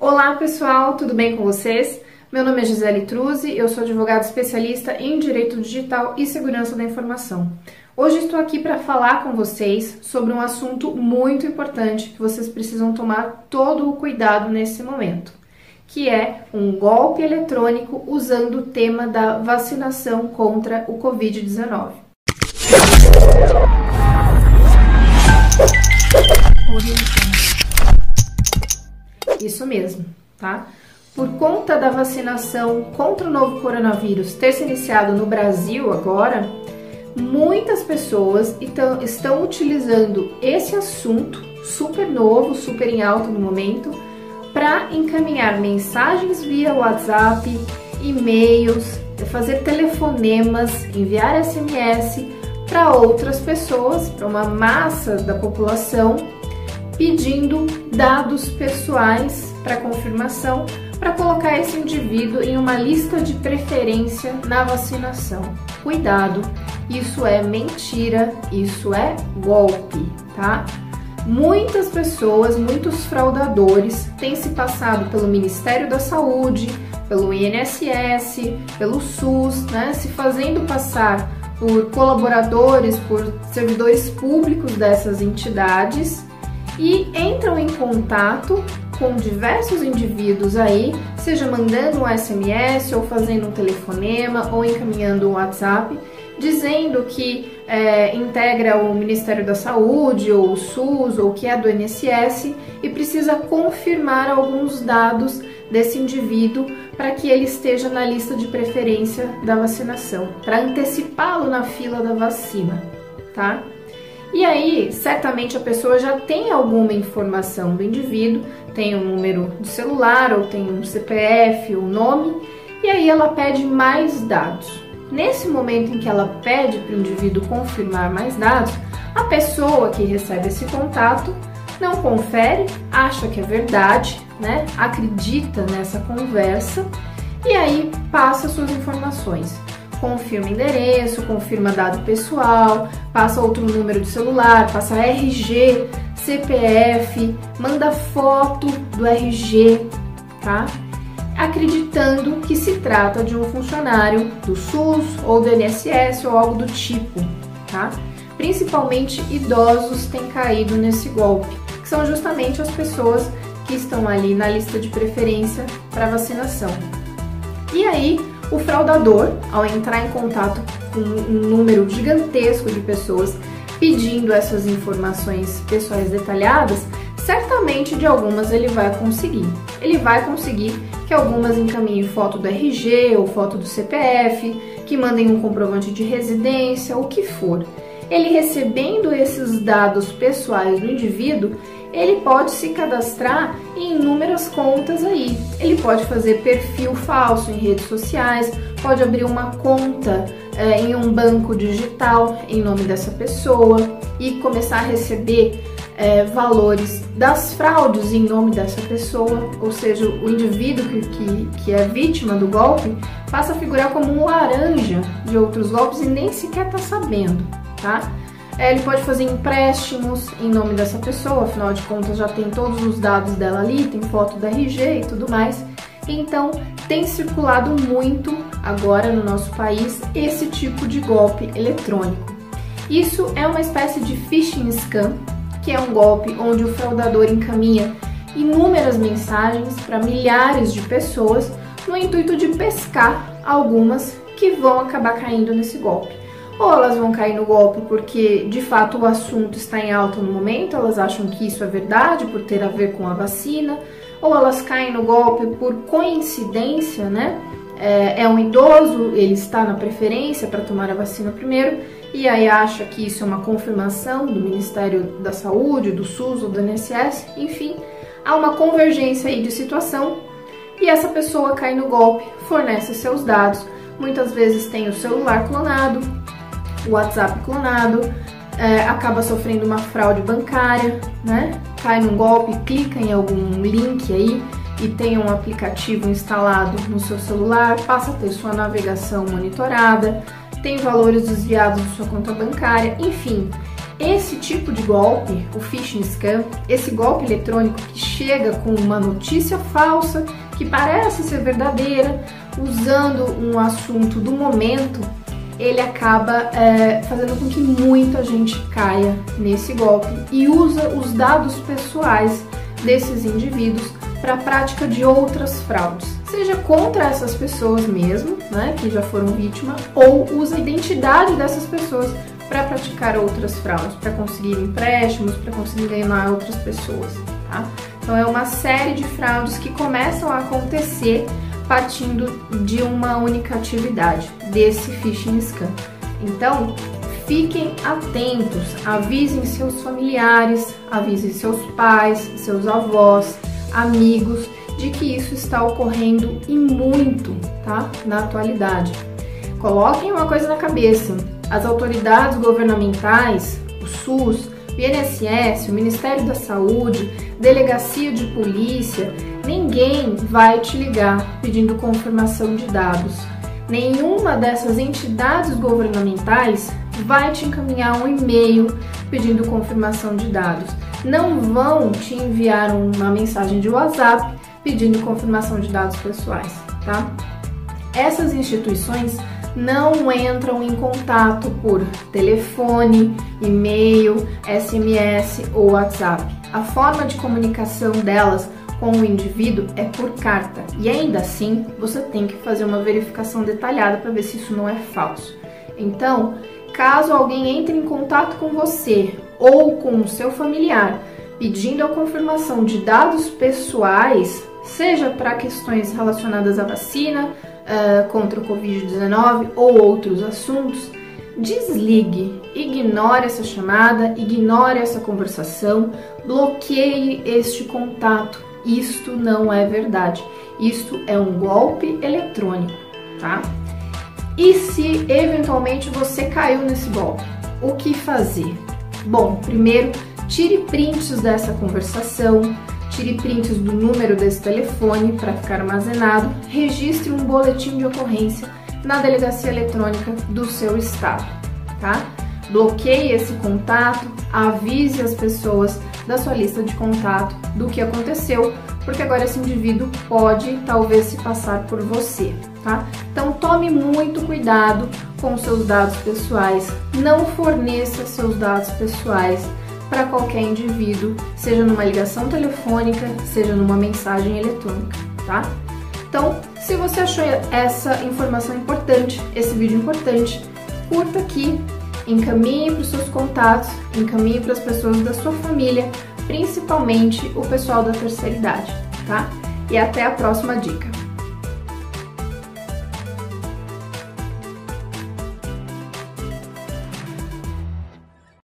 Olá pessoal, tudo bem com vocês? Meu nome é Gisele Truzzi, eu sou advogada especialista em Direito Digital e Segurança da Informação. Hoje estou aqui para falar com vocês sobre um assunto muito importante que vocês precisam tomar todo o cuidado nesse momento, que é um golpe eletrônico usando o tema da vacinação contra o Covid-19. Isso mesmo, tá? Por conta da vacinação contra o novo coronavírus ter se iniciado no Brasil agora, muitas pessoas então, estão utilizando esse assunto super novo, super em alta no momento, para encaminhar mensagens via WhatsApp, e-mails, fazer telefonemas, enviar SMS para outras pessoas, para uma massa da população pedindo dados pessoais para confirmação para colocar esse indivíduo em uma lista de preferência na vacinação. Cuidado, isso é mentira, isso é golpe, tá? Muitas pessoas, muitos fraudadores têm se passado pelo Ministério da Saúde, pelo INSS, pelo SUS, né, se fazendo passar por colaboradores, por servidores públicos dessas entidades e entram em contato com diversos indivíduos aí, seja mandando um SMS ou fazendo um telefonema ou encaminhando um WhatsApp, dizendo que é, integra o Ministério da Saúde ou o SUS ou que é do INSS e precisa confirmar alguns dados desse indivíduo para que ele esteja na lista de preferência da vacinação, para antecipá-lo na fila da vacina, tá? E aí, certamente a pessoa já tem alguma informação do indivíduo, tem um número de celular ou tem um CPF, o um nome, e aí ela pede mais dados. Nesse momento em que ela pede para o indivíduo confirmar mais dados, a pessoa que recebe esse contato não confere, acha que é verdade, né? Acredita nessa conversa e aí passa suas informações confirma endereço, confirma dado pessoal, passa outro número de celular, passa RG, CPF, manda foto do RG, tá? Acreditando que se trata de um funcionário do SUS ou do INSS ou algo do tipo, tá? Principalmente idosos têm caído nesse golpe, que são justamente as pessoas que estão ali na lista de preferência para vacinação. E aí, o fraudador, ao entrar em contato com um número gigantesco de pessoas pedindo essas informações pessoais detalhadas, certamente de algumas ele vai conseguir. Ele vai conseguir que algumas encaminhem foto do RG ou foto do CPF, que mandem um comprovante de residência, o que for. Ele recebendo esses dados pessoais do indivíduo, ele pode se cadastrar em inúmeras contas aí. Ele pode fazer perfil falso em redes sociais, pode abrir uma conta é, em um banco digital em nome dessa pessoa e começar a receber é, valores das fraudes em nome dessa pessoa, ou seja, o indivíduo que, que, que é vítima do golpe passa a figurar como um laranja de outros golpes e nem sequer está sabendo, tá? É, ele pode fazer empréstimos em nome dessa pessoa, afinal de contas já tem todos os dados dela ali, tem foto da RG e tudo mais. Então, tem circulado muito agora no nosso país esse tipo de golpe eletrônico. Isso é uma espécie de phishing scam, que é um golpe onde o fraudador encaminha inúmeras mensagens para milhares de pessoas no intuito de pescar algumas que vão acabar caindo nesse golpe ou elas vão cair no golpe porque de fato o assunto está em alta no momento, elas acham que isso é verdade por ter a ver com a vacina, ou elas caem no golpe por coincidência, né? É, é um idoso, ele está na preferência para tomar a vacina primeiro e aí acha que isso é uma confirmação do Ministério da Saúde, do SUS ou do INSS, enfim, há uma convergência aí de situação e essa pessoa cai no golpe, fornece seus dados, muitas vezes tem o celular clonado, WhatsApp clonado, é, acaba sofrendo uma fraude bancária, né? Cai num golpe, clica em algum link aí e tem um aplicativo instalado no seu celular, passa a ter sua navegação monitorada, tem valores desviados de sua conta bancária, enfim. esse tipo de golpe, o phishing scam, esse golpe eletrônico que chega com uma notícia falsa que parece ser verdadeira, usando um assunto do momento, ele acaba é, fazendo com que muita gente caia nesse golpe e usa os dados pessoais desses indivíduos para a prática de outras fraudes, seja contra essas pessoas mesmo, né, que já foram vítima, ou usa a identidade dessas pessoas para praticar outras fraudes, para conseguir empréstimos, para conseguir ganhar outras pessoas, tá? Então é uma série de fraudes que começam a acontecer partindo de uma única atividade, desse phishing scam. Então, fiquem atentos, avisem seus familiares, avisem seus pais, seus avós, amigos de que isso está ocorrendo e muito, tá? Na atualidade. Coloquem uma coisa na cabeça: as autoridades governamentais, o SUS, o INSS, o Ministério da Saúde, Delegacia de Polícia, ninguém vai te ligar pedindo confirmação de dados. Nenhuma dessas entidades governamentais vai te encaminhar um e-mail pedindo confirmação de dados. Não vão te enviar uma mensagem de WhatsApp pedindo confirmação de dados pessoais, tá? Essas instituições não entram em contato por telefone, e-mail, SMS ou WhatsApp. A forma de comunicação delas com o indivíduo é por carta e ainda assim você tem que fazer uma verificação detalhada para ver se isso não é falso. Então, caso alguém entre em contato com você ou com o seu familiar pedindo a confirmação de dados pessoais, seja para questões relacionadas à vacina, uh, contra o Covid-19 ou outros assuntos, desligue, ignore essa chamada, ignore essa conversação, bloqueie este contato. Isto não é verdade. Isto é um golpe eletrônico, tá? E se eventualmente você caiu nesse golpe, o que fazer? Bom, primeiro, tire prints dessa conversação, tire prints do número desse telefone para ficar armazenado, registre um boletim de ocorrência na delegacia eletrônica do seu estado, tá? Bloqueie esse contato, avise as pessoas da sua lista de contato do que aconteceu, porque agora esse indivíduo pode talvez se passar por você, tá? Então tome muito cuidado com seus dados pessoais, não forneça seus dados pessoais para qualquer indivíduo, seja numa ligação telefônica, seja numa mensagem eletrônica, tá? Então, se você achou essa informação importante, esse vídeo importante, curta aqui, encaminhe para os seus contatos, encaminhe para as pessoas da sua família, principalmente o pessoal da terceira idade, tá? E até a próxima dica.